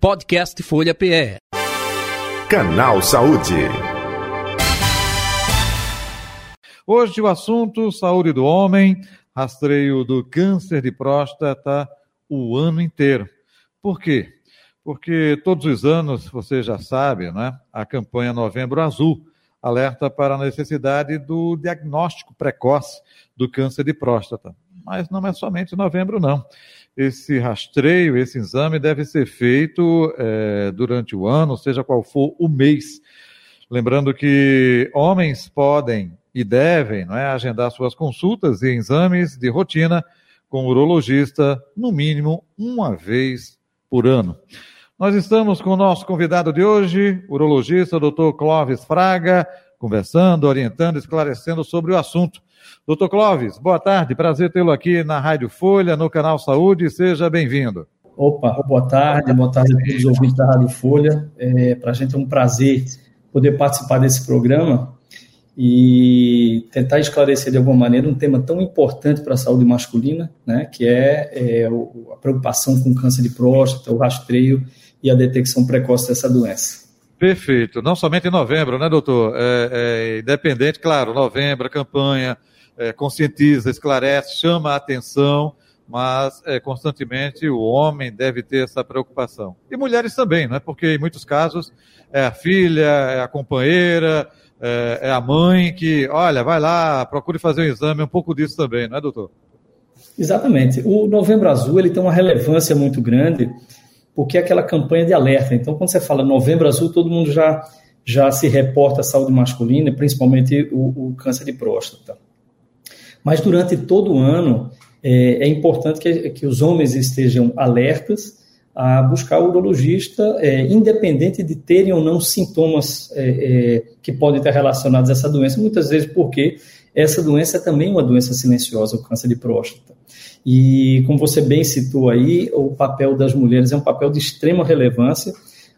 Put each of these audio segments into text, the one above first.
Podcast Folha PE. Canal Saúde. Hoje o assunto saúde do homem, rastreio do câncer de próstata o ano inteiro. Por quê? Porque todos os anos, você já sabe, né? A campanha Novembro Azul alerta para a necessidade do diagnóstico precoce do câncer de próstata. Mas não é somente novembro, não. Esse rastreio, esse exame deve ser feito é, durante o ano, seja qual for o mês. Lembrando que homens podem e devem não é, agendar suas consultas e exames de rotina com o urologista, no mínimo uma vez por ano. Nós estamos com o nosso convidado de hoje, urologista Dr. Clóvis Fraga, conversando, orientando, esclarecendo sobre o assunto. Doutor Clóvis, boa tarde, prazer tê-lo aqui na Rádio Folha, no canal Saúde, seja bem-vindo. Opa, boa tarde, boa tarde a todos os ouvintes da Rádio Folha. É, Para a gente é um prazer poder participar desse programa e tentar esclarecer de alguma maneira um tema tão importante para a saúde masculina, né, que é, é a preocupação com câncer de próstata, o rastreio e a detecção precoce dessa doença. Perfeito. Não somente em novembro, né, doutor? É, é independente, claro, novembro, campanha é, conscientiza, esclarece, chama a atenção, mas é, constantemente o homem deve ter essa preocupação. E mulheres também, né? Porque em muitos casos é a filha, é a companheira, é, é a mãe que, olha, vai lá, procure fazer um exame, um pouco disso também, não é, doutor? Exatamente. O Novembro Azul ele tem uma relevância muito grande porque é aquela campanha de alerta. Então, quando você fala Novembro Azul, todo mundo já, já se reporta à saúde masculina, principalmente o, o câncer de próstata. Mas durante todo o ano, é, é importante que, que, os homens estejam alertas a buscar o urologista, é, independente de terem ou não sintomas é, é que podem estar relacionados a essa doença, muitas vezes porque essa doença é também uma doença silenciosa, o câncer de próstata. E, como você bem citou aí, o papel das mulheres é um papel de extrema relevância,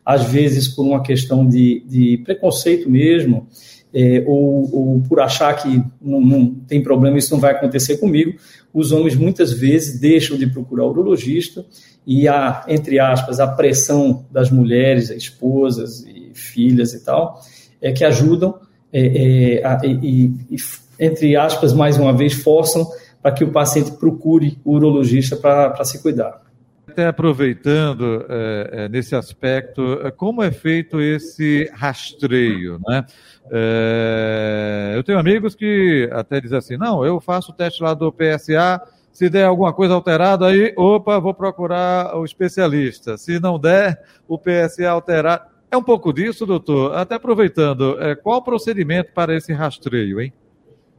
às vezes por uma questão de, de preconceito mesmo, é, ou, ou, por achar que não, não, tem problema, isso não vai acontecer comigo, os homens muitas vezes deixam de procurar o urologista e a, entre aspas, a pressão das mulheres, esposas e filhas e tal, é que ajudam é, é, a, e, e, entre aspas, mais uma vez, forçam para que o paciente procure o urologista para se cuidar. Até aproveitando é, nesse aspecto, é, como é feito esse rastreio, né? É, eu tenho amigos que até dizem assim, não, eu faço o teste lá do PSA, se der alguma coisa alterada aí, opa, vou procurar o especialista. Se não der, o PSA alterado. É um pouco disso, doutor? Até aproveitando, é, qual o procedimento para esse rastreio, hein?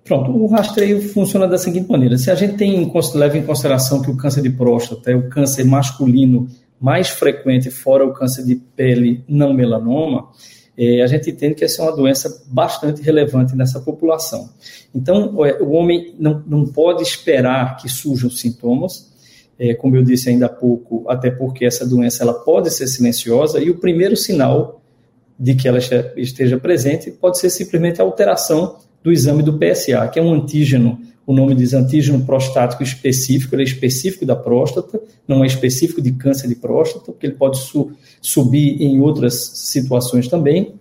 Pronto, o rastreio funciona da seguinte maneira: se a gente tem, leva em consideração que o câncer de próstata é o câncer masculino mais frequente, fora o câncer de pele não melanoma, é, a gente entende que essa é uma doença bastante relevante nessa população. Então, o homem não, não pode esperar que surjam sintomas, é, como eu disse ainda há pouco, até porque essa doença ela pode ser silenciosa e o primeiro sinal de que ela esteja presente pode ser simplesmente a alteração do exame do PSA, que é um antígeno, o nome diz antígeno prostático específico, ele é específico da próstata, não é específico de câncer de próstata, porque ele pode su subir em outras situações também.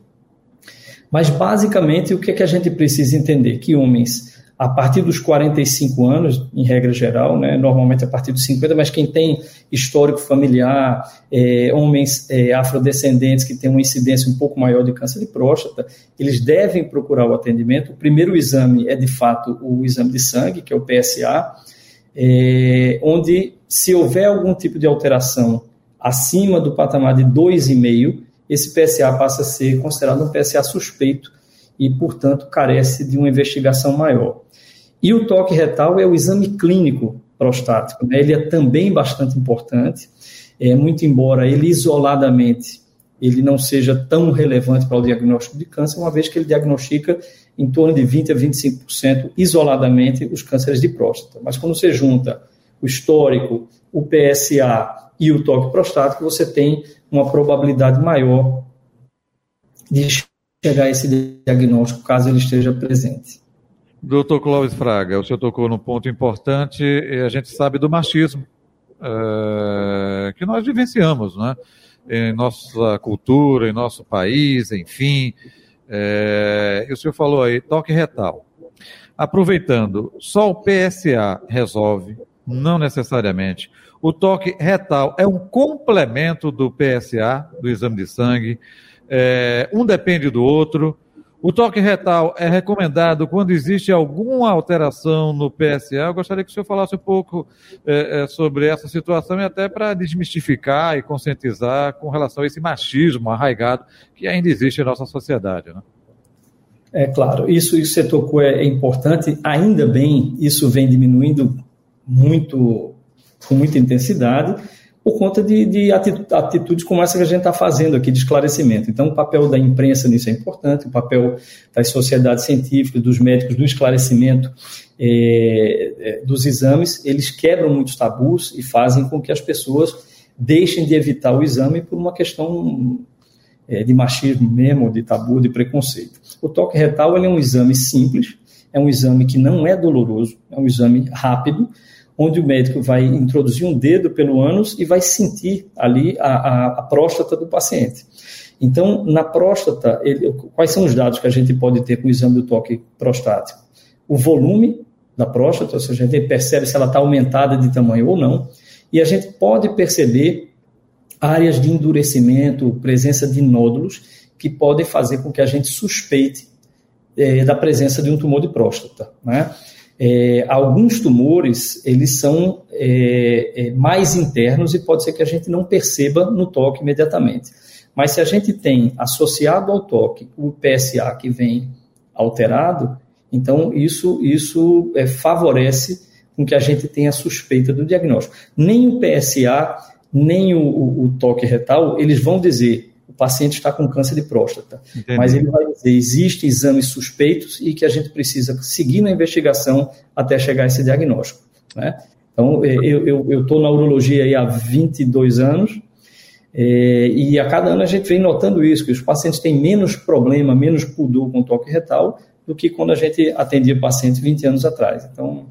Mas, basicamente, o que, é que a gente precisa entender? Que homens a partir dos 45 anos, em regra geral, né, normalmente a partir dos 50, mas quem tem histórico familiar, é, homens é, afrodescendentes que têm uma incidência um pouco maior de câncer de próstata, eles devem procurar o atendimento. O primeiro exame é, de fato, o exame de sangue, que é o PSA, é, onde, se houver algum tipo de alteração acima do patamar de 2,5, esse PSA passa a ser considerado um PSA suspeito e, portanto, carece de uma investigação maior. E o toque retal é o exame clínico prostático, né? ele é também bastante importante, é, muito embora ele isoladamente ele não seja tão relevante para o diagnóstico de câncer, uma vez que ele diagnostica em torno de 20 a 25% isoladamente os cânceres de próstata. Mas quando você junta o histórico, o PSA e o toque prostático, você tem uma probabilidade maior de chegar a esse diagnóstico, caso ele esteja presente. Doutor Clóvis Fraga, o senhor tocou num ponto importante e a gente sabe do machismo uh, que nós vivenciamos, né? em nossa cultura, em nosso país, enfim. É, e o senhor falou aí, toque retal. Aproveitando, só o PSA resolve, não necessariamente. O toque retal é um complemento do PSA, do exame de sangue. É, um depende do outro. O toque retal é recomendado quando existe alguma alteração no PSA. Eu gostaria que o senhor falasse um pouco é, é, sobre essa situação e até para desmistificar e conscientizar com relação a esse machismo arraigado que ainda existe em nossa sociedade. Né? É claro, isso, isso que você tocou é, é importante. Ainda bem, isso vem diminuindo muito, com muita intensidade por conta de, de atitudes como essa que a gente está fazendo aqui de esclarecimento. Então, o papel da imprensa nisso é importante, o papel das sociedades científicas, dos médicos, do esclarecimento é, é, dos exames, eles quebram muitos tabus e fazem com que as pessoas deixem de evitar o exame por uma questão é, de machismo mesmo, de tabu, de preconceito. O toque retal é um exame simples, é um exame que não é doloroso, é um exame rápido, onde o médico vai introduzir um dedo pelo ânus e vai sentir ali a, a, a próstata do paciente. Então, na próstata, ele, quais são os dados que a gente pode ter com o exame do toque prostático? O volume da próstata, ou seja, a gente percebe se ela está aumentada de tamanho ou não, e a gente pode perceber áreas de endurecimento, presença de nódulos, que podem fazer com que a gente suspeite é, da presença de um tumor de próstata. Né? É, alguns tumores, eles são é, é, mais internos e pode ser que a gente não perceba no toque imediatamente. Mas se a gente tem associado ao toque o PSA que vem alterado, então isso, isso é, favorece com que a gente tenha suspeita do diagnóstico. Nem o PSA, nem o, o, o toque retal, eles vão dizer o paciente está com câncer de próstata. Entendi. Mas ele vai dizer, existem exames suspeitos e que a gente precisa seguir na investigação até chegar a esse diagnóstico. Né? Então, é, eu estou na urologia aí há 22 anos é, e a cada ano a gente vem notando isso, que os pacientes têm menos problema, menos pudor com toque retal do que quando a gente atendia pacientes 20 anos atrás. Então,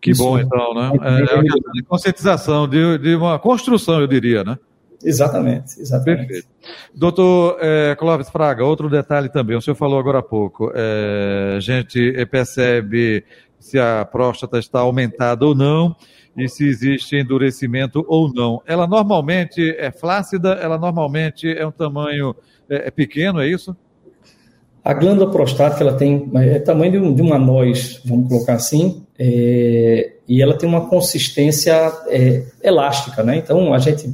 que bom, então, né? É, é uma conscientização, de, de uma construção, eu diria, né? Exatamente, exatamente. Perfeito. Doutor é, Clóvis Fraga, outro detalhe também, o senhor falou agora há pouco, é, a gente percebe se a próstata está aumentada ou não e se existe endurecimento ou não. Ela normalmente é flácida, ela normalmente é um tamanho é, é pequeno, é isso? A glândula prostática ela tem é tamanho de, um, de uma noz, vamos colocar assim, é, e ela tem uma consistência é, elástica, né? Então a gente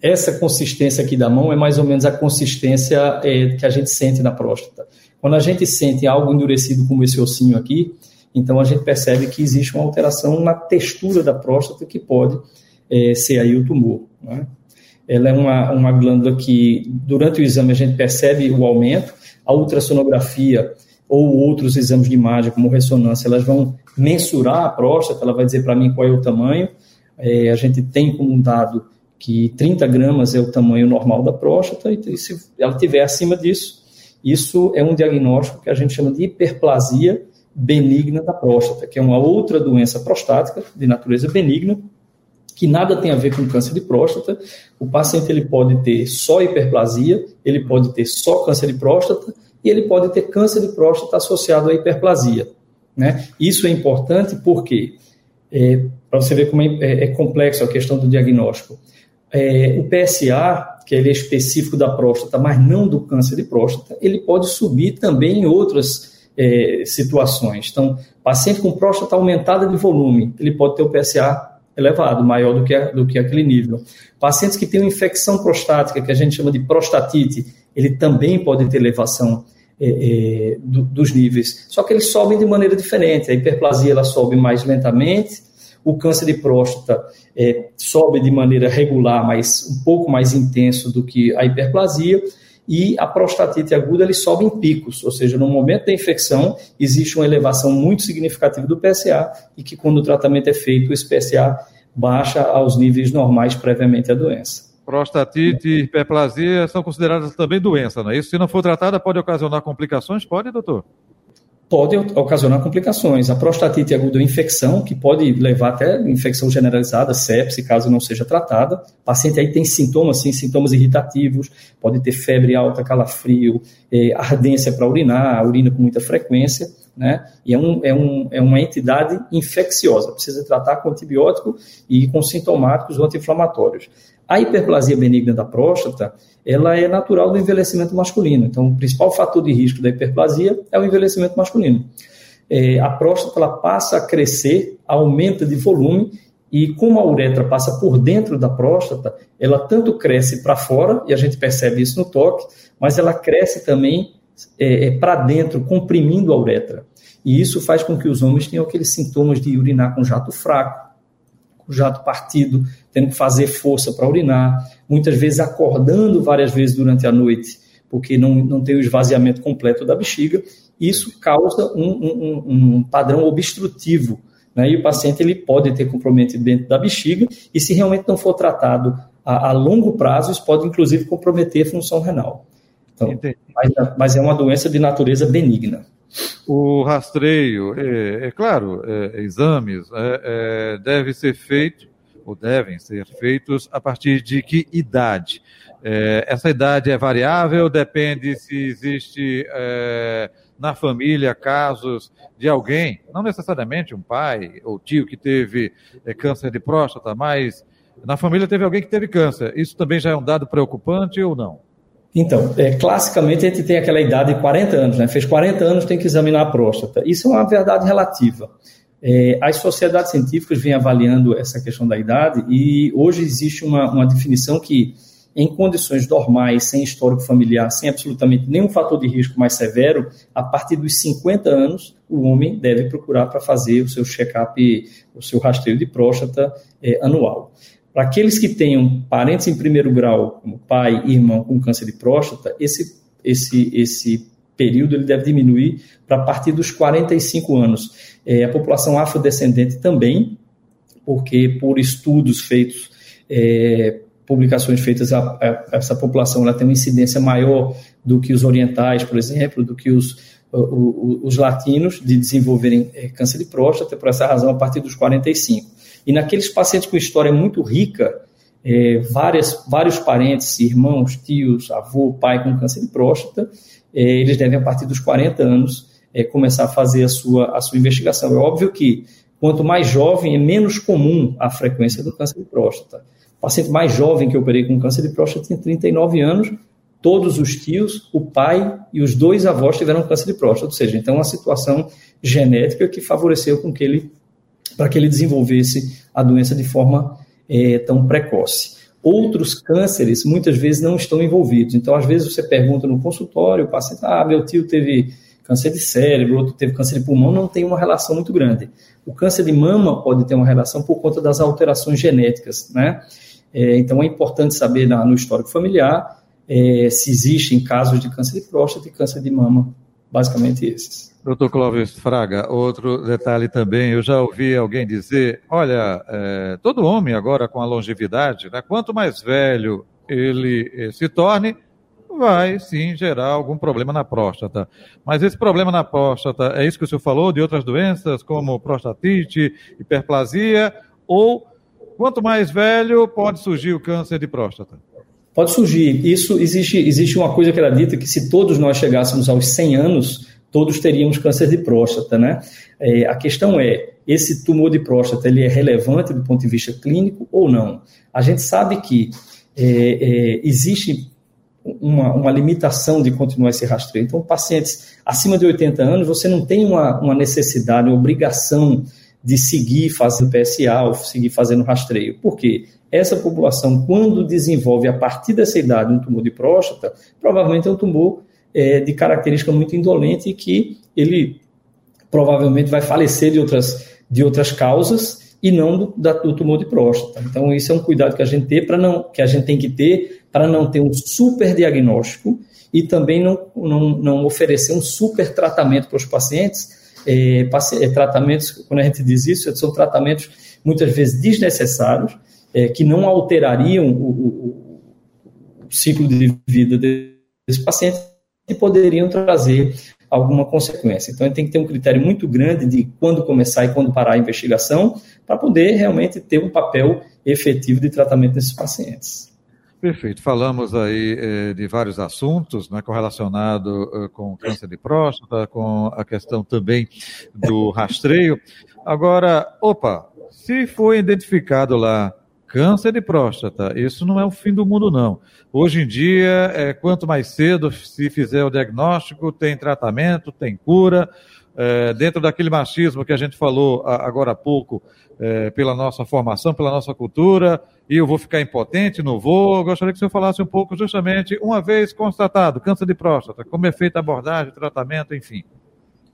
essa consistência aqui da mão é mais ou menos a consistência é, que a gente sente na próstata. Quando a gente sente algo endurecido como esse ossinho aqui, então a gente percebe que existe uma alteração na textura da próstata que pode é, ser aí o tumor. Né? Ela é uma, uma glândula que, durante o exame, a gente percebe o aumento, a ultrassonografia ou outros exames de imagem, como ressonância, elas vão mensurar a próstata, ela vai dizer para mim qual é o tamanho, é, a gente tem como um dado que 30 gramas é o tamanho normal da próstata, e se ela tiver acima disso, isso é um diagnóstico que a gente chama de hiperplasia benigna da próstata, que é uma outra doença prostática de natureza benigna, que nada tem a ver com câncer de próstata. O paciente ele pode ter só hiperplasia, ele pode ter só câncer de próstata e ele pode ter câncer de próstata associado à hiperplasia. Né? Isso é importante porque é, para você ver como é, é, é complexo a questão do diagnóstico. É, o PSA, que ele é específico da próstata, mas não do câncer de próstata, ele pode subir também em outras é, situações. Então, paciente com próstata aumentada de volume, ele pode ter o PSA elevado, maior do que, do que aquele nível. Pacientes que têm uma infecção prostática, que a gente chama de prostatite, ele também pode ter elevação é, é, do, dos níveis. Só que eles sobem de maneira diferente. A hiperplasia ela sobe mais lentamente, o câncer de próstata é, sobe de maneira regular, mas um pouco mais intenso do que a hiperplasia. E a prostatite aguda ele sobe em picos, ou seja, no momento da infecção existe uma elevação muito significativa do PSA e que quando o tratamento é feito, esse PSA baixa aos níveis normais previamente à doença. Prostatite e hiperplasia são consideradas também doença, não é isso? Se não for tratada, pode ocasionar complicações? Pode, doutor? Pode ocasionar complicações. A prostatite aguda é uma infecção que pode levar até infecção generalizada, sepse, caso não seja tratada. O paciente aí tem sintomas, sim, sintomas irritativos, pode ter febre alta, calafrio, é, ardência para urinar, urina com muita frequência, né? E é, um, é, um, é uma entidade infecciosa, precisa tratar com antibiótico e com sintomáticos ou anti-inflamatórios. A hiperplasia benigna da próstata, ela é natural do envelhecimento masculino. Então, o principal fator de risco da hiperplasia é o envelhecimento masculino. É, a próstata ela passa a crescer, aumenta de volume e como a uretra passa por dentro da próstata, ela tanto cresce para fora, e a gente percebe isso no toque, mas ela cresce também é, é, para dentro, comprimindo a uretra. E isso faz com que os homens tenham aqueles sintomas de urinar com jato fraco, com jato partido, tendo que fazer força para urinar, muitas vezes acordando várias vezes durante a noite, porque não, não tem o esvaziamento completo da bexiga. Isso causa um, um, um padrão obstrutivo. Né? E o paciente ele pode ter comprometimento da bexiga, e se realmente não for tratado a, a longo prazo, isso pode inclusive comprometer a função renal. Então, mas, mas, é uma doença de natureza benigna. O rastreio, é, é claro, é, exames é, é, deve ser feito ou devem ser feitos a partir de que idade? É, essa idade é variável, depende se existe é, na família casos de alguém, não necessariamente um pai ou tio que teve é, câncer de próstata, mas na família teve alguém que teve câncer. Isso também já é um dado preocupante ou não? Então, é, classicamente a gente tem aquela idade de 40 anos, né? Fez 40 anos, tem que examinar a próstata. Isso é uma verdade relativa. É, as sociedades científicas vêm avaliando essa questão da idade e hoje existe uma, uma definição que, em condições normais, sem histórico familiar, sem absolutamente nenhum fator de risco mais severo, a partir dos 50 anos, o homem deve procurar para fazer o seu check-up, o seu rastreio de próstata é, anual. Para aqueles que tenham parentes em primeiro grau, como pai e irmão com câncer de próstata, esse, esse, esse período ele deve diminuir para partir dos 45 anos. É, a população afrodescendente também, porque por estudos feitos, é, publicações feitas, a, a, essa população ela tem uma incidência maior do que os orientais, por exemplo, do que os, os, os latinos de desenvolverem é, câncer de próstata, por essa razão, a partir dos 45. E naqueles pacientes com história muito rica, é, várias, vários parentes, irmãos, tios, avô, pai com câncer de próstata, é, eles devem, a partir dos 40 anos, é, começar a fazer a sua, a sua investigação. É óbvio que quanto mais jovem, é menos comum a frequência do câncer de próstata. O paciente mais jovem que eu operei com câncer de próstata tem 39 anos, todos os tios, o pai e os dois avós tiveram câncer de próstata, ou seja, então uma situação genética que favoreceu com que ele, para que ele desenvolvesse a doença de forma é, tão precoce. Outros cânceres muitas vezes não estão envolvidos. Então, às vezes você pergunta no consultório, o paciente, ah, meu tio teve câncer de cérebro, outro teve câncer de pulmão, não tem uma relação muito grande. O câncer de mama pode ter uma relação por conta das alterações genéticas, né? É, então é importante saber na, no histórico familiar é, se existem casos de câncer de próstata e câncer de mama, basicamente esses. Doutor Clóvis Fraga, outro detalhe também, eu já ouvi alguém dizer, olha, é, todo homem agora com a longevidade, né, quanto mais velho ele eh, se torne, vai sim gerar algum problema na próstata. Mas esse problema na próstata, é isso que o senhor falou, de outras doenças, como prostatite, hiperplasia, ou quanto mais velho pode surgir o câncer de próstata? Pode surgir. Isso existe, existe uma coisa que era dita que se todos nós chegássemos aos 100 anos, todos teríamos câncer de próstata, né? É, a questão é, esse tumor de próstata, ele é relevante do ponto de vista clínico ou não? A gente sabe que é, é, existe uma, uma, limitação de continuar esse rastreio. Então, pacientes acima de 80 anos, você não tem uma, uma necessidade, uma obrigação de seguir fazendo PSA ou seguir fazendo rastreio. Por quê? Essa população, quando desenvolve a partir dessa idade um tumor de próstata, provavelmente é um tumor é, de característica muito indolente e que ele provavelmente vai falecer de outras, de outras causas e não do, do tumor de próstata. Então, isso é um cuidado que a gente tem para não que a gente tem que ter para não ter um super diagnóstico e também não, não, não oferecer um super tratamento para os pacientes. É, é, tratamentos, quando a gente diz isso, são tratamentos muitas vezes desnecessários, é, que não alterariam o, o, o ciclo de vida desse paciente e poderiam trazer alguma consequência. Então, gente tem que ter um critério muito grande de quando começar e quando parar a investigação, para poder realmente ter um papel efetivo de tratamento desses pacientes. Perfeito. Falamos aí eh, de vários assuntos, né, correlacionado eh, com câncer de próstata, com a questão também do rastreio. Agora, opa, se foi identificado lá câncer de próstata, isso não é o fim do mundo, não. Hoje em dia, é, quanto mais cedo se fizer o diagnóstico, tem tratamento, tem cura. É, dentro daquele machismo que a gente falou agora há pouco, é, pela nossa formação, pela nossa cultura, e eu vou ficar impotente, não vou. Eu gostaria que o senhor falasse um pouco justamente, uma vez constatado, câncer de próstata, como é feita a abordagem, tratamento, enfim.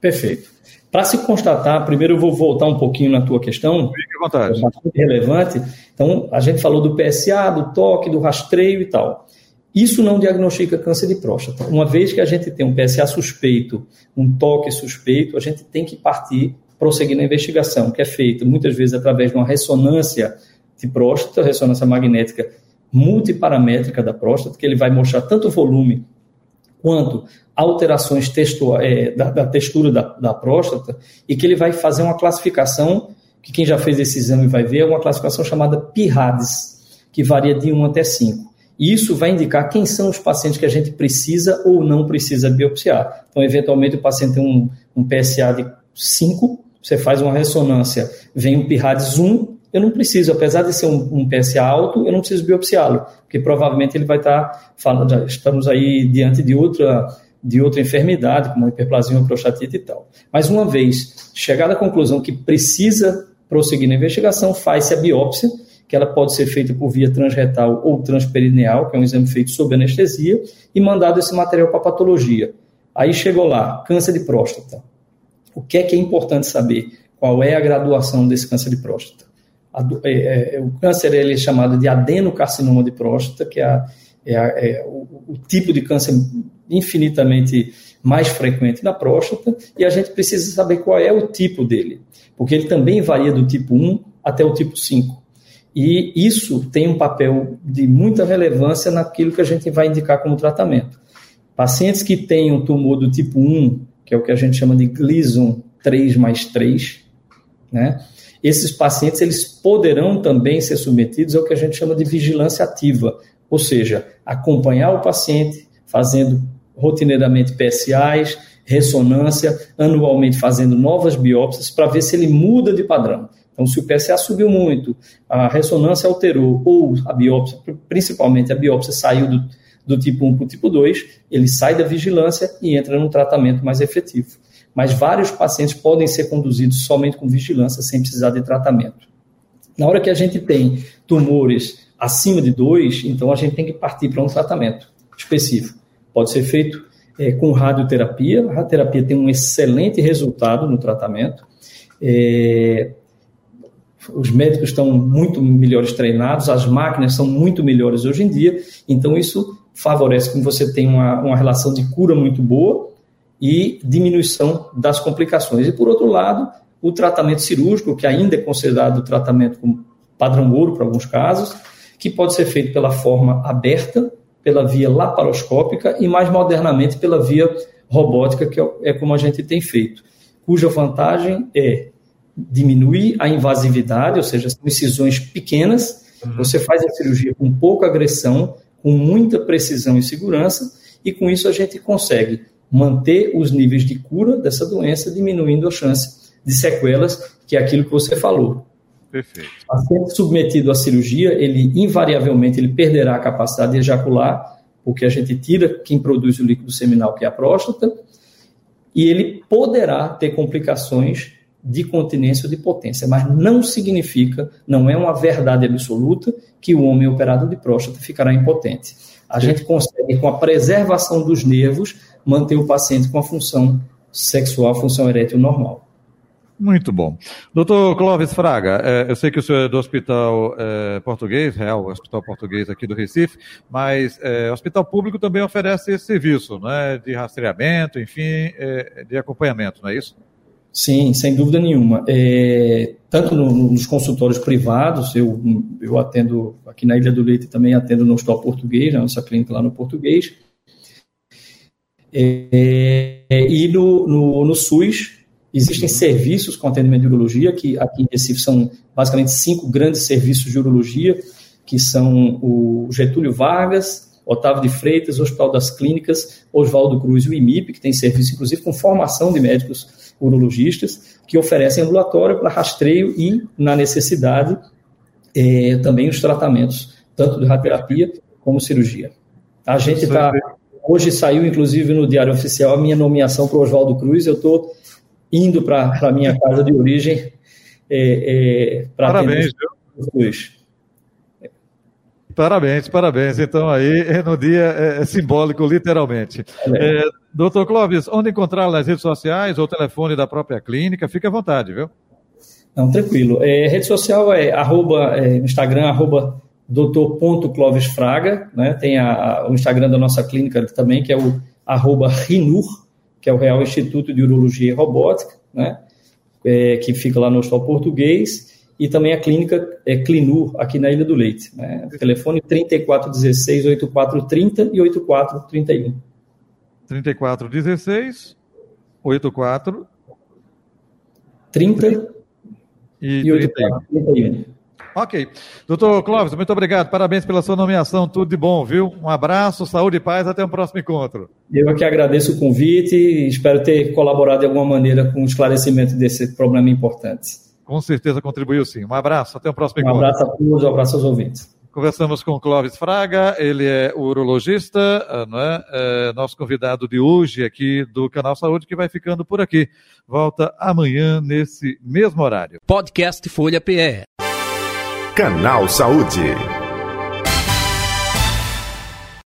Perfeito. Para se constatar, primeiro eu vou voltar um pouquinho na tua questão. Fique à vontade. É bastante relevante. Então, a gente falou do PSA, do toque, do rastreio e tal. Isso não diagnostica câncer de próstata. Uma vez que a gente tem um PSA suspeito, um toque suspeito, a gente tem que partir, prosseguir na investigação, que é feita muitas vezes através de uma ressonância de próstata, ressonância magnética multiparamétrica da próstata, que ele vai mostrar tanto o volume quanto alterações é, da, da, textura da, da, próstata, e que ele vai fazer uma classificação, que quem já fez esse exame vai ver, é uma classificação chamada PIRADS, que varia de 1 até 5. E isso vai indicar quem são os pacientes que a gente precisa ou não precisa biopsiar. Então, eventualmente, o paciente tem um, um PSA de 5, você faz uma ressonância, vem um PIRADS 1, eu não preciso, apesar de ser um, um PSA alto, eu não preciso biopsiá-lo, porque provavelmente ele vai estar falando, já estamos aí diante de outra de outra enfermidade, como hiperplasia ou prostatite e tal. Mas uma vez chegada à conclusão que precisa prosseguir na investigação, faz-se a biópsia, que ela pode ser feita por via transretal ou transperineal, que é um exame feito sob anestesia, e mandado esse material para patologia. Aí chegou lá, câncer de próstata. O que é que é importante saber? Qual é a graduação desse câncer de próstata? é, é, o câncer ele é chamado de adenocarcinoma de próstata, que é, a, é, a, é o, o, tipo de câncer infinitamente mais frequente na próstata, e a gente precisa saber qual é o tipo dele, porque ele também varia do tipo 1 até o tipo 5. E isso tem um papel de muita relevância naquilo que a gente vai indicar como tratamento. Pacientes que têm um tumor do tipo 1, que é o que a gente chama de Gleason 3 mais 3, né? esses pacientes eles poderão também ser submetidos ao que a gente chama de vigilância ativa, ou seja, acompanhar o paciente fazendo rotineiramente PSAs, ressonância, anualmente fazendo novas biópsias para ver se ele muda de padrão. Então, se o PSA subiu muito, a ressonância alterou, ou a biópsia, principalmente a biópsia saiu do, do tipo 1 para o tipo 2, ele sai da vigilância e entra num tratamento mais efetivo mas vários pacientes podem ser conduzidos somente com vigilância, sem precisar de tratamento. Na hora que a gente tem tumores acima de 2, então a gente tem que partir para um tratamento específico. Pode ser feito é, com radioterapia. A radioterapia tem um excelente resultado no tratamento. É, os médicos estão muito melhores treinados, as máquinas são muito melhores hoje em dia, então isso favorece que você tenha uma, uma relação de cura muito boa e diminuição das complicações. E, por outro lado, o tratamento cirúrgico, que ainda é considerado tratamento com padrão ouro para alguns casos, que pode ser feito pela forma aberta, pela via laparoscópica e, mais modernamente, pela via robótica, que é como a gente tem feito, cuja vantagem é diminuir a invasividade, ou seja, são incisões pequenas, uhum. você faz a cirurgia com pouca agressão, com muita precisão e segurança, e com isso a gente consegue manter os níveis de cura dessa doença, diminuindo a chance de sequelas, que é aquilo que você falou. Perfeito. Paciente submetido à cirurgia, ele invariavelmente ele perderá a capacidade de ejacular, porque a gente tira quem produz o líquido seminal, que é a próstata, e ele poderá ter complicações de continência ou de potência, mas não significa, não é uma verdade absoluta que o homem operado de próstata ficará impotente. A gente consegue, com a preservação dos nervos, manter o paciente com a função sexual, a função erétil normal. Muito bom. Doutor Clóvis Fraga, é, eu sei que o senhor é do Hospital é, Português, Real Hospital Português aqui do Recife, mas é, o Hospital Público também oferece esse serviço, né, de rastreamento, enfim, de acompanhamento, não é isso? Sim, sem dúvida nenhuma. É, tanto no, nos consultórios privados, eu, eu atendo aqui na Ilha do Leite também atendo no Hospital Português, na nossa clínica lá no Português, É, e no, no, no, SUS existem serviços com atendimento de urologia, que aqui em Recife são basicamente cinco grandes serviços de urologia, que são o Getúlio Vargas, Otávio de Freitas, Hospital das Clínicas, Oswaldo Cruz e o IMIP, que tem serviço inclusive com formação de médicos urologistas, que oferecem ambulatório para rastreio e, na necessidade, é, também os tratamentos, tanto de radioterapia como cirurgia. A gente está. Hoje saiu, inclusive, no Diário Oficial a minha nomeação para o Oswaldo Cruz. Eu estou indo para a minha casa de origem é, é, para Parabéns, viu? Parabéns, parabéns. Então, aí, no dia é, é simbólico, literalmente. É. doutor Clóvis, onde encontrá-lo nas redes sociais ou telefone da própria clínica? Fique à vontade, viu? Não, tranquilo. É, rede social é arroba, é, Instagram, arroba doutor.clovisfraga, né? Tem a, a, o Instagram da nossa clínica também, que é o arroba RINUR, que é o Real Instituto de Urologia e Robótica, né? É, que fica lá no Hospital Português, e também a clínica é Clinur, aqui na Ilha do Leite. Né? Telefone 3416 8430 e 8431. 3416 84 30 e, e 8431. Ok. Doutor Clóvis, muito obrigado. Parabéns pela sua nomeação. Tudo de bom, viu? Um abraço, saúde e paz. Até o próximo encontro. Eu aqui agradeço o convite e espero ter colaborado de alguma maneira com o esclarecimento desse problema importante. Com certeza contribuiu sim. Um abraço. Até o próximo um encontro. Um abraço a todos, um abraço aos ouvintes. Conversamos com Clóvis Fraga, ele é urologista, ah, não é? é? nosso convidado de hoje aqui do Canal Saúde, que vai ficando por aqui. Volta amanhã nesse mesmo horário. Podcast Folha PE. Canal Saúde.